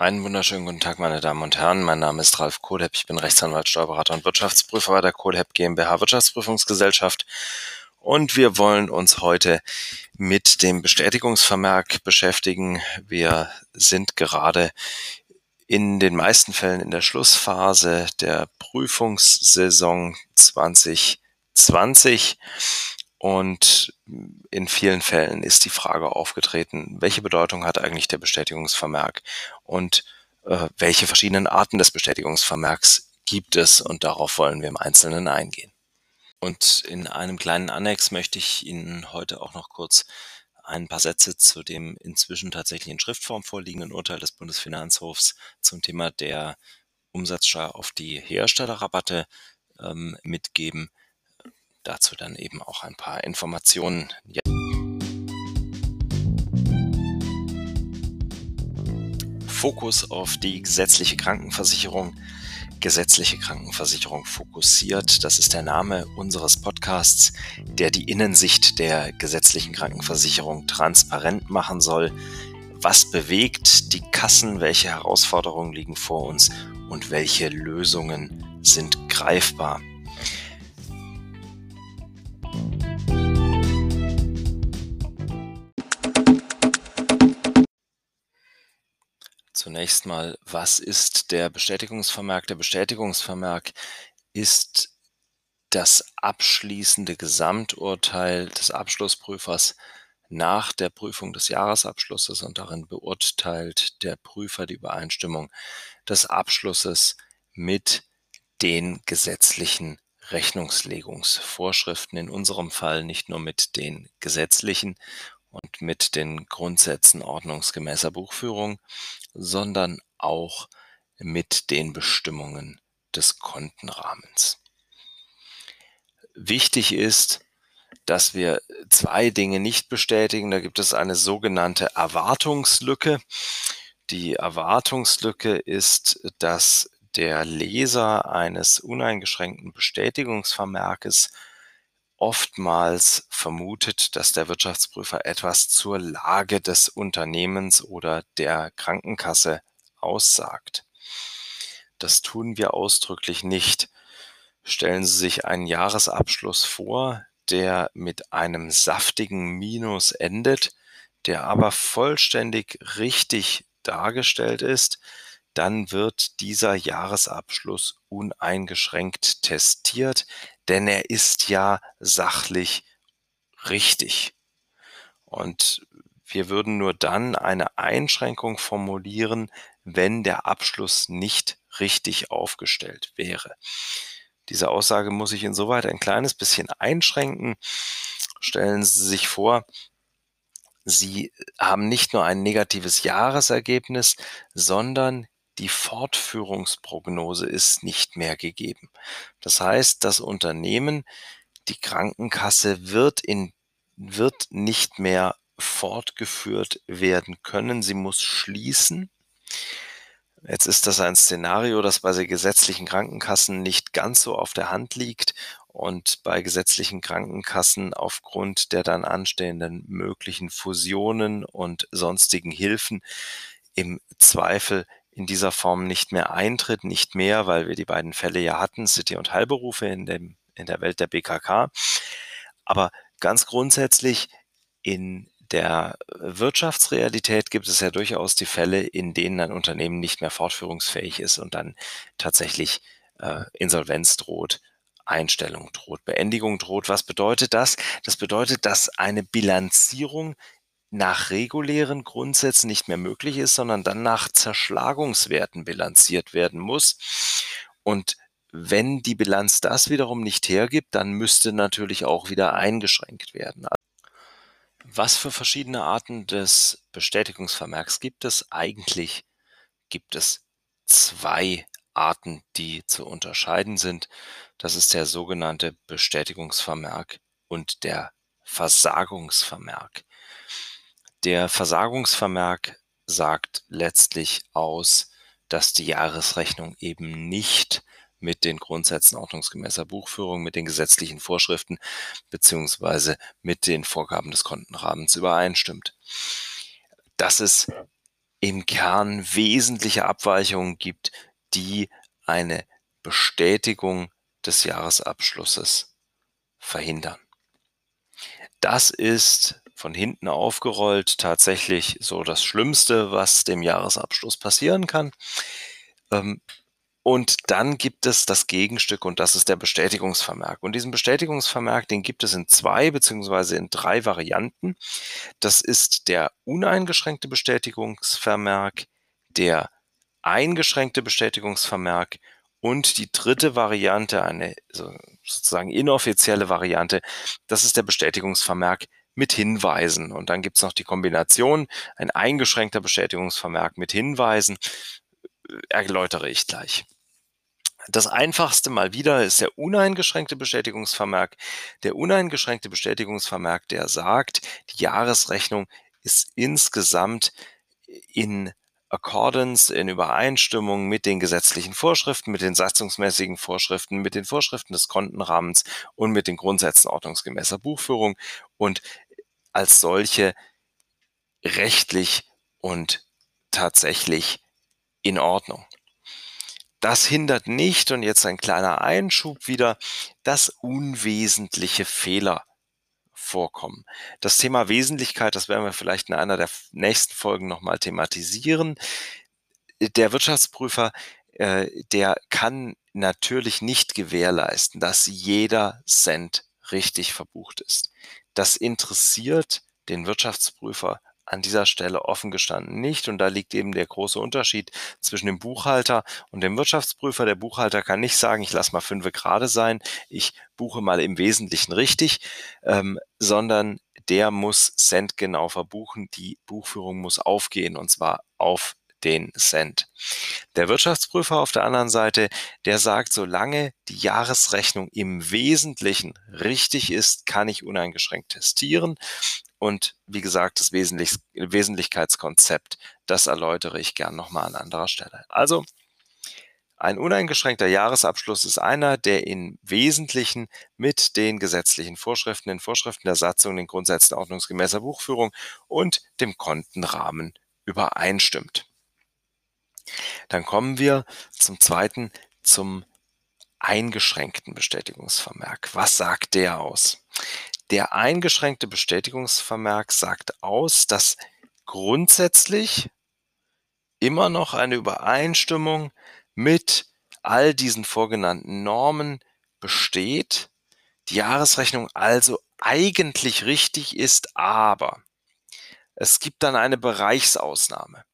Einen wunderschönen guten Tag, meine Damen und Herren. Mein Name ist Ralf Kohlhepp. Ich bin Rechtsanwalt, Steuerberater und Wirtschaftsprüfer bei der Kohlhepp GmbH Wirtschaftsprüfungsgesellschaft. Und wir wollen uns heute mit dem Bestätigungsvermerk beschäftigen. Wir sind gerade in den meisten Fällen in der Schlussphase der Prüfungssaison 2020 und in vielen Fällen ist die Frage aufgetreten, welche Bedeutung hat eigentlich der Bestätigungsvermerk? Und äh, welche verschiedenen Arten des Bestätigungsvermerks gibt es? Und darauf wollen wir im Einzelnen eingehen. Und in einem kleinen Annex möchte ich Ihnen heute auch noch kurz ein paar Sätze zu dem inzwischen tatsächlich in Schriftform vorliegenden Urteil des Bundesfinanzhofs zum Thema der Umsatzsteuer auf die Herstellerrabatte ähm, mitgeben dazu dann eben auch ein paar Informationen. Fokus auf die gesetzliche Krankenversicherung. Gesetzliche Krankenversicherung fokussiert. Das ist der Name unseres Podcasts, der die Innensicht der gesetzlichen Krankenversicherung transparent machen soll. Was bewegt die Kassen? Welche Herausforderungen liegen vor uns? Und welche Lösungen sind greifbar? Zunächst mal, was ist der Bestätigungsvermerk? Der Bestätigungsvermerk ist das abschließende Gesamturteil des Abschlussprüfers nach der Prüfung des Jahresabschlusses und darin beurteilt der Prüfer die Übereinstimmung des Abschlusses mit den gesetzlichen Rechnungslegungsvorschriften, in unserem Fall nicht nur mit den gesetzlichen und mit den Grundsätzen ordnungsgemäßer Buchführung, sondern auch mit den Bestimmungen des Kontenrahmens. Wichtig ist, dass wir zwei Dinge nicht bestätigen. Da gibt es eine sogenannte Erwartungslücke. Die Erwartungslücke ist, dass der Leser eines uneingeschränkten Bestätigungsvermerkes oftmals vermutet, dass der Wirtschaftsprüfer etwas zur Lage des Unternehmens oder der Krankenkasse aussagt. Das tun wir ausdrücklich nicht. Stellen Sie sich einen Jahresabschluss vor, der mit einem saftigen Minus endet, der aber vollständig richtig dargestellt ist, dann wird dieser Jahresabschluss uneingeschränkt testiert, denn er ist ja sachlich richtig. Und wir würden nur dann eine Einschränkung formulieren, wenn der Abschluss nicht richtig aufgestellt wäre. Diese Aussage muss ich insoweit ein kleines bisschen einschränken. Stellen Sie sich vor, Sie haben nicht nur ein negatives Jahresergebnis, sondern die Fortführungsprognose ist nicht mehr gegeben. Das heißt, das Unternehmen, die Krankenkasse wird in, wird nicht mehr fortgeführt werden können. Sie muss schließen. Jetzt ist das ein Szenario, das bei gesetzlichen Krankenkassen nicht ganz so auf der Hand liegt und bei gesetzlichen Krankenkassen aufgrund der dann anstehenden möglichen Fusionen und sonstigen Hilfen im Zweifel in dieser Form nicht mehr eintritt, nicht mehr, weil wir die beiden Fälle ja hatten, City und Heilberufe in, dem, in der Welt der BKK. Aber ganz grundsätzlich in der Wirtschaftsrealität gibt es ja durchaus die Fälle, in denen ein Unternehmen nicht mehr fortführungsfähig ist und dann tatsächlich äh, Insolvenz droht, Einstellung droht, Beendigung droht. Was bedeutet das? Das bedeutet, dass eine Bilanzierung nach regulären Grundsätzen nicht mehr möglich ist, sondern dann nach Zerschlagungswerten bilanziert werden muss. Und wenn die Bilanz das wiederum nicht hergibt, dann müsste natürlich auch wieder eingeschränkt werden. Was für verschiedene Arten des Bestätigungsvermerks gibt es? Eigentlich gibt es zwei Arten, die zu unterscheiden sind. Das ist der sogenannte Bestätigungsvermerk und der Versagungsvermerk. Der Versagungsvermerk sagt letztlich aus, dass die Jahresrechnung eben nicht mit den Grundsätzen ordnungsgemäßer Buchführung, mit den gesetzlichen Vorschriften beziehungsweise mit den Vorgaben des Kontenrahmens übereinstimmt. Das ist im Kern wesentliche Abweichungen gibt, die eine Bestätigung des Jahresabschlusses verhindern. Das ist von hinten aufgerollt tatsächlich so das Schlimmste, was dem Jahresabschluss passieren kann. Ähm, und dann gibt es das Gegenstück und das ist der Bestätigungsvermerk. Und diesen Bestätigungsvermerk, den gibt es in zwei beziehungsweise in drei Varianten. Das ist der uneingeschränkte Bestätigungsvermerk, der eingeschränkte Bestätigungsvermerk und die dritte Variante, eine sozusagen inoffizielle Variante, das ist der Bestätigungsvermerk mit Hinweisen. Und dann gibt es noch die Kombination, ein eingeschränkter Bestätigungsvermerk mit Hinweisen, äh, erläutere ich gleich. Das einfachste mal wieder ist der uneingeschränkte Bestätigungsvermerk. Der uneingeschränkte Bestätigungsvermerk, der sagt, die Jahresrechnung ist insgesamt in Accordance, in Übereinstimmung mit den gesetzlichen Vorschriften, mit den satzungsmäßigen Vorschriften, mit den Vorschriften des Kontenrahmens und mit den Grundsätzen ordnungsgemäßer Buchführung und als solche rechtlich und tatsächlich in Ordnung. Das hindert nicht, und jetzt ein kleiner Einschub wieder, dass unwesentliche Fehler vorkommen. Das Thema Wesentlichkeit, das werden wir vielleicht in einer der nächsten Folgen nochmal thematisieren. Der Wirtschaftsprüfer, äh, der kann natürlich nicht gewährleisten, dass jeder Cent richtig verbucht ist. Das interessiert den Wirtschaftsprüfer an dieser Stelle offen gestanden nicht. Und da liegt eben der große Unterschied zwischen dem Buchhalter und dem Wirtschaftsprüfer. Der Buchhalter kann nicht sagen, ich lasse mal fünf gerade sein, ich buche mal im Wesentlichen richtig, ähm, sondern der muss centgenau verbuchen. Die Buchführung muss aufgehen und zwar auf den Cent. Der Wirtschaftsprüfer auf der anderen Seite, der sagt, solange die Jahresrechnung im Wesentlichen richtig ist, kann ich uneingeschränkt testieren. Und wie gesagt, das Wesentlich Wesentlichkeitskonzept, das erläutere ich gern nochmal an anderer Stelle. Also, ein uneingeschränkter Jahresabschluss ist einer, der im Wesentlichen mit den gesetzlichen Vorschriften, den Vorschriften der Satzung, den Grundsätzen ordnungsgemäßer Buchführung und dem Kontenrahmen übereinstimmt. Dann kommen wir zum zweiten, zum eingeschränkten Bestätigungsvermerk. Was sagt der aus? Der eingeschränkte Bestätigungsvermerk sagt aus, dass grundsätzlich immer noch eine Übereinstimmung mit all diesen vorgenannten Normen besteht, die Jahresrechnung also eigentlich richtig ist, aber es gibt dann eine Bereichsausnahme.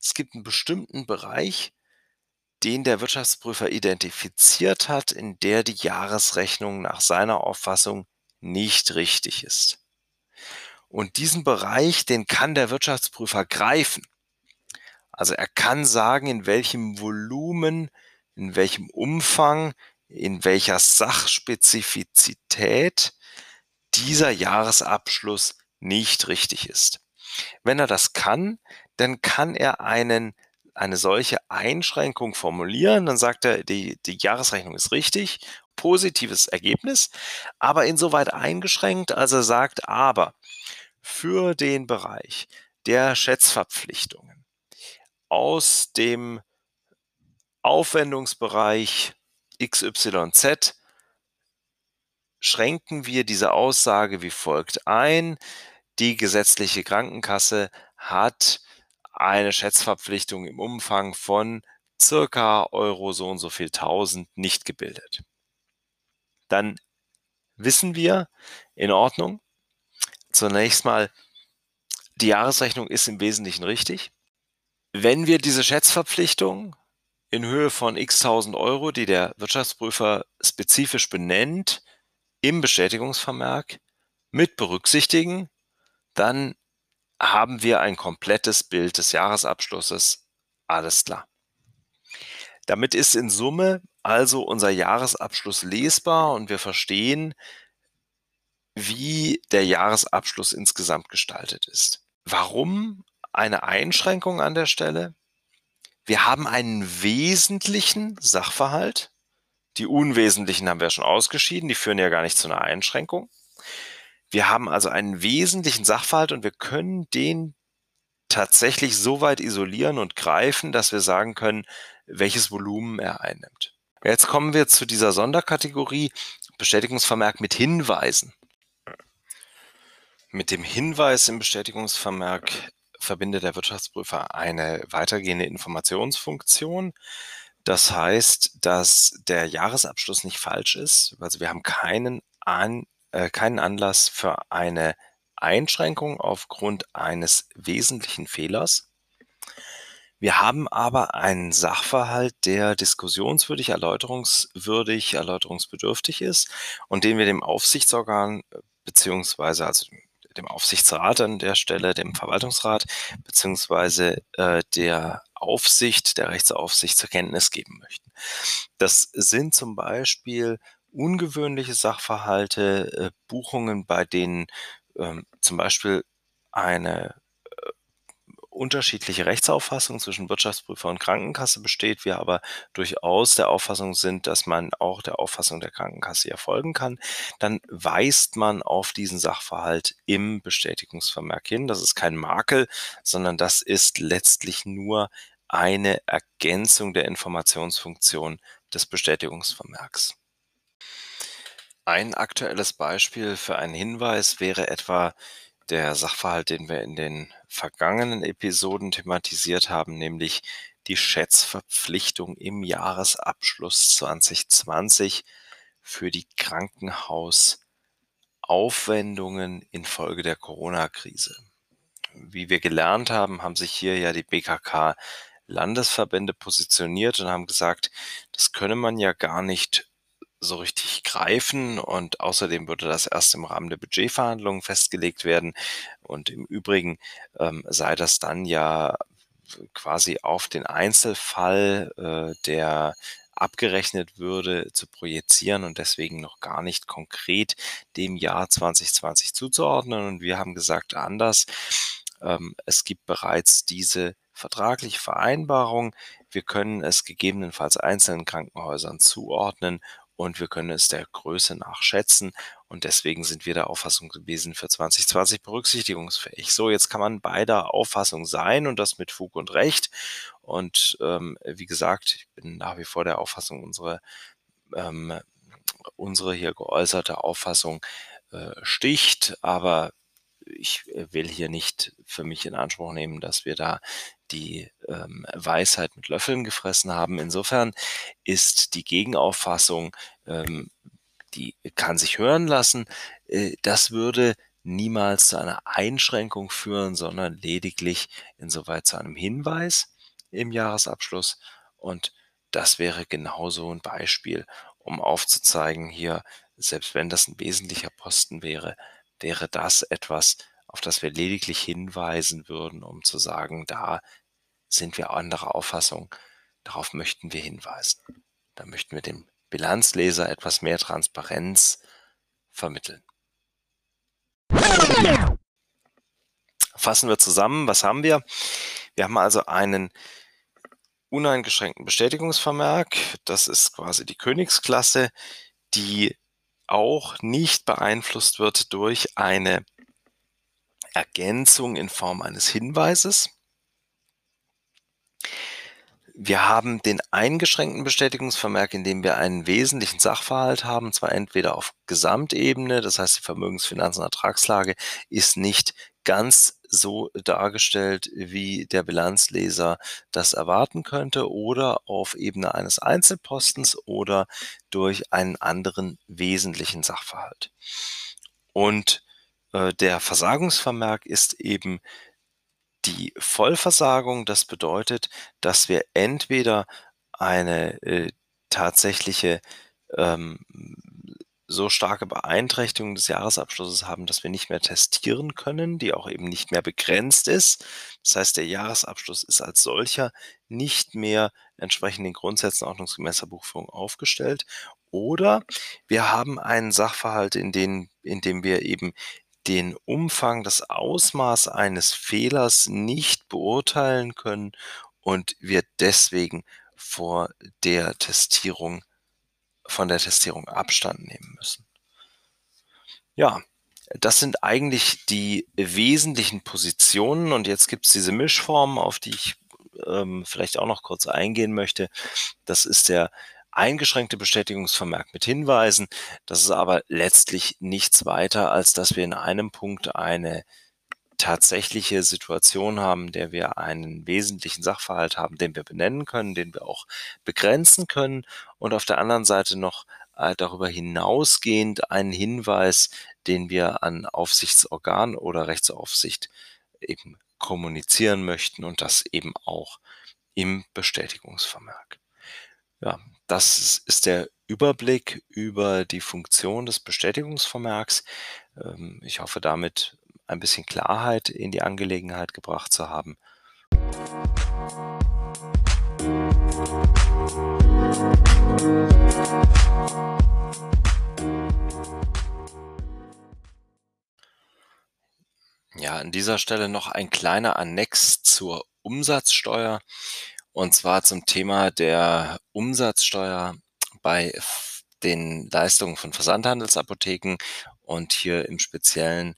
Es gibt einen bestimmten Bereich, den der Wirtschaftsprüfer identifiziert hat, in der die Jahresrechnung nach seiner Auffassung nicht richtig ist. Und diesen Bereich, den kann der Wirtschaftsprüfer greifen. Also er kann sagen, in welchem Volumen, in welchem Umfang, in welcher Sachspezifizität dieser Jahresabschluss nicht richtig ist. Wenn er das kann, dann kann er einen, eine solche Einschränkung formulieren. Dann sagt er, die, die Jahresrechnung ist richtig positives Ergebnis, aber insoweit eingeschränkt, als er sagt, aber für den Bereich der Schätzverpflichtungen aus dem Aufwendungsbereich XYZ schränken wir diese Aussage wie folgt ein. Die gesetzliche Krankenkasse hat eine Schätzverpflichtung im Umfang von circa Euro so und so viel tausend nicht gebildet dann wissen wir, in Ordnung. Zunächst mal, die Jahresrechnung ist im Wesentlichen richtig. Wenn wir diese Schätzverpflichtung in Höhe von x tausend Euro, die der Wirtschaftsprüfer spezifisch benennt, im Bestätigungsvermerk mit berücksichtigen, dann haben wir ein komplettes Bild des Jahresabschlusses. Alles klar. Damit ist in Summe also unser Jahresabschluss lesbar und wir verstehen, wie der Jahresabschluss insgesamt gestaltet ist. Warum eine Einschränkung an der Stelle? Wir haben einen wesentlichen Sachverhalt. Die unwesentlichen haben wir schon ausgeschieden, die führen ja gar nicht zu einer Einschränkung. Wir haben also einen wesentlichen Sachverhalt und wir können den tatsächlich so weit isolieren und greifen, dass wir sagen können, welches Volumen er einnimmt. Jetzt kommen wir zu dieser Sonderkategorie Bestätigungsvermerk mit Hinweisen. Mit dem Hinweis im Bestätigungsvermerk verbindet der Wirtschaftsprüfer eine weitergehende Informationsfunktion. Das heißt, dass der Jahresabschluss nicht falsch ist. Also wir haben keinen, An, äh, keinen Anlass für eine Einschränkung aufgrund eines wesentlichen Fehlers. Wir haben aber einen Sachverhalt, der diskussionswürdig, erläuterungswürdig, erläuterungsbedürftig ist und den wir dem Aufsichtsorgan äh, beziehungsweise also dem Aufsichtsrat an der Stelle, dem Verwaltungsrat beziehungsweise äh, der Aufsicht, der Rechtsaufsicht zur Kenntnis geben möchten. Das sind zum Beispiel ungewöhnliche Sachverhalte, äh, Buchungen, bei denen ähm, zum Beispiel eine äh, unterschiedliche Rechtsauffassung zwischen Wirtschaftsprüfer und Krankenkasse besteht, wir aber durchaus der Auffassung sind, dass man auch der Auffassung der Krankenkasse hier folgen kann, dann weist man auf diesen Sachverhalt im Bestätigungsvermerk hin. Das ist kein Makel, sondern das ist letztlich nur eine Ergänzung der Informationsfunktion des Bestätigungsvermerks. Ein aktuelles Beispiel für einen Hinweis wäre etwa der Sachverhalt, den wir in den vergangenen Episoden thematisiert haben, nämlich die Schätzverpflichtung im Jahresabschluss 2020 für die Krankenhausaufwendungen infolge der Corona-Krise. Wie wir gelernt haben, haben sich hier ja die BKK Landesverbände positioniert und haben gesagt, das könne man ja gar nicht so richtig greifen und außerdem würde das erst im Rahmen der Budgetverhandlungen festgelegt werden und im Übrigen ähm, sei das dann ja quasi auf den Einzelfall, äh, der abgerechnet würde, zu projizieren und deswegen noch gar nicht konkret dem Jahr 2020 zuzuordnen. Und wir haben gesagt, anders. Ähm, es gibt bereits diese vertragliche Vereinbarung. Wir können es gegebenenfalls einzelnen Krankenhäusern zuordnen und wir können es der Größe nach schätzen und deswegen sind wir der Auffassung gewesen für 2020 berücksichtigungsfähig. So, jetzt kann man beider Auffassung sein und das mit Fug und Recht. Und ähm, wie gesagt, ich bin nach wie vor der Auffassung, unsere, ähm, unsere hier geäußerte Auffassung äh, sticht, aber ich äh, will hier nicht für mich in Anspruch nehmen, dass wir da die ähm, Weisheit mit Löffeln gefressen haben. Insofern ist die Gegenauffassung, ähm, die kann sich hören lassen. Äh, das würde niemals zu einer Einschränkung führen, sondern lediglich insoweit zu einem Hinweis im Jahresabschluss. Und das wäre genauso ein Beispiel, um aufzuzeigen, hier, selbst wenn das ein wesentlicher Posten wäre, wäre das etwas, auf das wir lediglich hinweisen würden, um zu sagen, da sind wir anderer Auffassung, darauf möchten wir hinweisen. Da möchten wir dem Bilanzleser etwas mehr Transparenz vermitteln. Fassen wir zusammen, was haben wir? Wir haben also einen uneingeschränkten Bestätigungsvermerk. Das ist quasi die Königsklasse, die auch nicht beeinflusst wird durch eine Ergänzung in Form eines Hinweises. Wir haben den eingeschränkten Bestätigungsvermerk, in dem wir einen wesentlichen Sachverhalt haben, zwar entweder auf Gesamtebene, das heißt die Vermögensfinanz- und Ertragslage ist nicht ganz so dargestellt, wie der Bilanzleser das erwarten könnte, oder auf Ebene eines Einzelpostens oder durch einen anderen wesentlichen Sachverhalt. Und äh, der Versagungsvermerk ist eben die Vollversagung, das bedeutet, dass wir entweder eine äh, tatsächliche ähm, so starke Beeinträchtigung des Jahresabschlusses haben, dass wir nicht mehr testieren können, die auch eben nicht mehr begrenzt ist. Das heißt, der Jahresabschluss ist als solcher nicht mehr entsprechend den Grundsätzen ordnungsgemäßer Buchführung aufgestellt. Oder wir haben einen Sachverhalt, in, den, in dem wir eben den Umfang, das Ausmaß eines Fehlers nicht beurteilen können und wir deswegen vor der Testierung, von der Testierung Abstand nehmen müssen. Ja, das sind eigentlich die wesentlichen Positionen und jetzt gibt es diese Mischform, auf die ich ähm, vielleicht auch noch kurz eingehen möchte. Das ist der eingeschränkte Bestätigungsvermerk mit Hinweisen. Das ist aber letztlich nichts weiter, als dass wir in einem Punkt eine tatsächliche Situation haben, der wir einen wesentlichen Sachverhalt haben, den wir benennen können, den wir auch begrenzen können und auf der anderen Seite noch äh, darüber hinausgehend einen Hinweis, den wir an Aufsichtsorgan oder Rechtsaufsicht eben kommunizieren möchten und das eben auch im Bestätigungsvermerk. Ja, das ist der Überblick über die Funktion des Bestätigungsvermerks. Ähm, ich hoffe damit ein bisschen Klarheit in die Angelegenheit gebracht zu haben. Ja, an dieser Stelle noch ein kleiner Annex zur Umsatzsteuer und zwar zum Thema der Umsatzsteuer bei den Leistungen von Versandhandelsapotheken und hier im Speziellen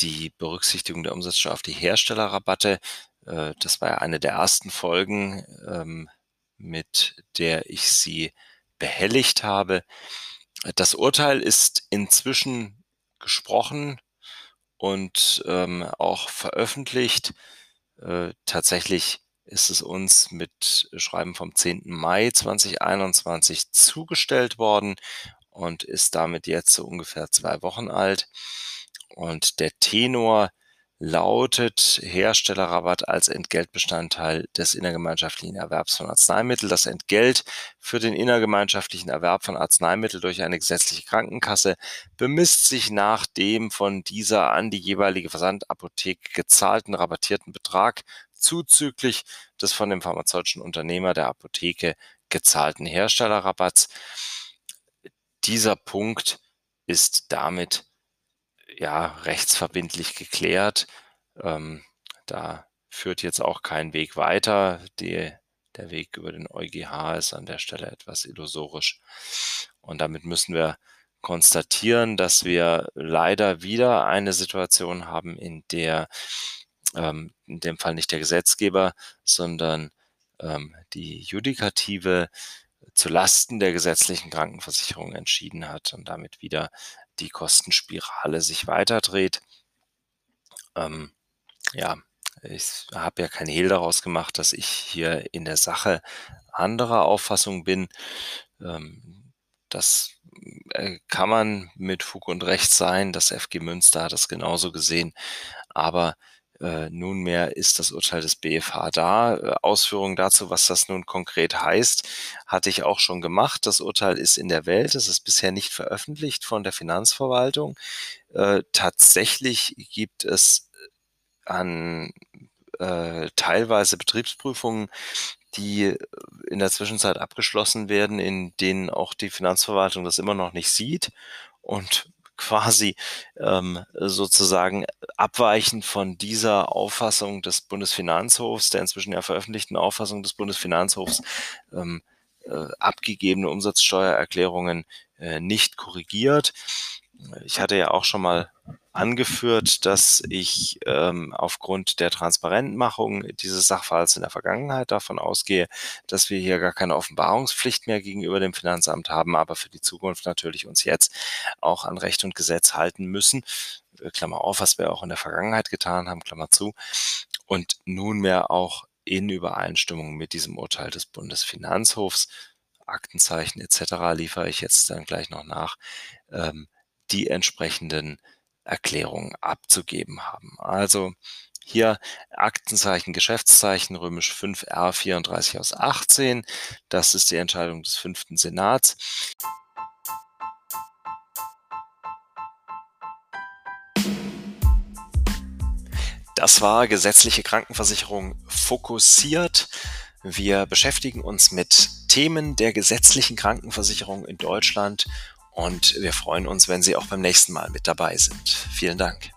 die Berücksichtigung der Umsatzsteuer auf die Herstellerrabatte. Äh, das war ja eine der ersten Folgen, ähm, mit der ich Sie behelligt habe. Das Urteil ist inzwischen gesprochen und ähm, auch veröffentlicht. Äh, tatsächlich ist es uns mit Schreiben vom 10. Mai 2021 zugestellt worden und ist damit jetzt so ungefähr zwei Wochen alt. Und der Tenor lautet Herstellerrabatt als Entgeltbestandteil des innergemeinschaftlichen Erwerbs von Arzneimitteln. Das Entgelt für den innergemeinschaftlichen Erwerb von Arzneimitteln durch eine gesetzliche Krankenkasse bemisst sich nach dem von dieser an die jeweilige Versandapotheke gezahlten rabattierten Betrag zuzüglich des von dem pharmazeutischen Unternehmer der Apotheke gezahlten Herstellerrabatts. Dieser Punkt ist damit ja rechtsverbindlich geklärt. Ähm, da führt jetzt auch kein Weg weiter. Die, der Weg über den EuGH ist an der Stelle etwas illusorisch. Und damit müssen wir konstatieren, dass wir leider wieder eine Situation haben, in der ähm, in dem Fall nicht der Gesetzgeber, sondern ähm, die Judikative zu Lasten der gesetzlichen Krankenversicherung entschieden hat und damit wieder die Kostenspirale sich weiterdreht. Ähm, ja, ich habe ja kein Hehl daraus gemacht, dass ich hier in der Sache anderer Auffassung bin. Ähm, das äh, kann man mit Fug und Recht sein. Das FG Münster hat das genauso gesehen. Aber äh, nunmehr ist das Urteil des BFH da. Äh, Ausführungen dazu, was das nun konkret heißt, hatte ich auch schon gemacht. Das Urteil ist in der Welt. Es ist bisher nicht veröffentlicht von der Finanzverwaltung. Äh, tatsächlich gibt es an äh, teilweise Betriebsprüfungen, die in der Zwischenzeit abgeschlossen werden, in denen auch die Finanzverwaltung das immer noch nicht sieht und quasi ähm, sozusagen abweichend von dieser Auffassung des Bundesfinanzhofs, der inzwischen ja veröffentlichten Auffassung des Bundesfinanzhofs, ähm, äh, abgegebene Umsatzsteuererklärungen äh, nicht korrigiert. Ich hatte ja auch schon mal angeführt, dass ich ähm, aufgrund der Transparentmachung dieses Sachverhalts in der Vergangenheit davon ausgehe, dass wir hier gar keine Offenbarungspflicht mehr gegenüber dem Finanzamt haben, aber für die Zukunft natürlich uns jetzt auch an Recht und Gesetz halten müssen. Äh, Klammer auf, was wir auch in der Vergangenheit getan haben, Klammer zu. Und nunmehr auch in Übereinstimmung mit diesem Urteil des Bundesfinanzhofs, Aktenzeichen etc. liefere ich jetzt dann gleich noch nach, ähm, die entsprechenden Erklärungen abzugeben haben. Also hier Aktenzeichen, Geschäftszeichen, römisch 5r 34 aus 18. Das ist die Entscheidung des fünften Senats. Das war gesetzliche Krankenversicherung fokussiert. Wir beschäftigen uns mit Themen der gesetzlichen Krankenversicherung in Deutschland und wir freuen uns, wenn Sie auch beim nächsten Mal mit dabei sind. Vielen Dank.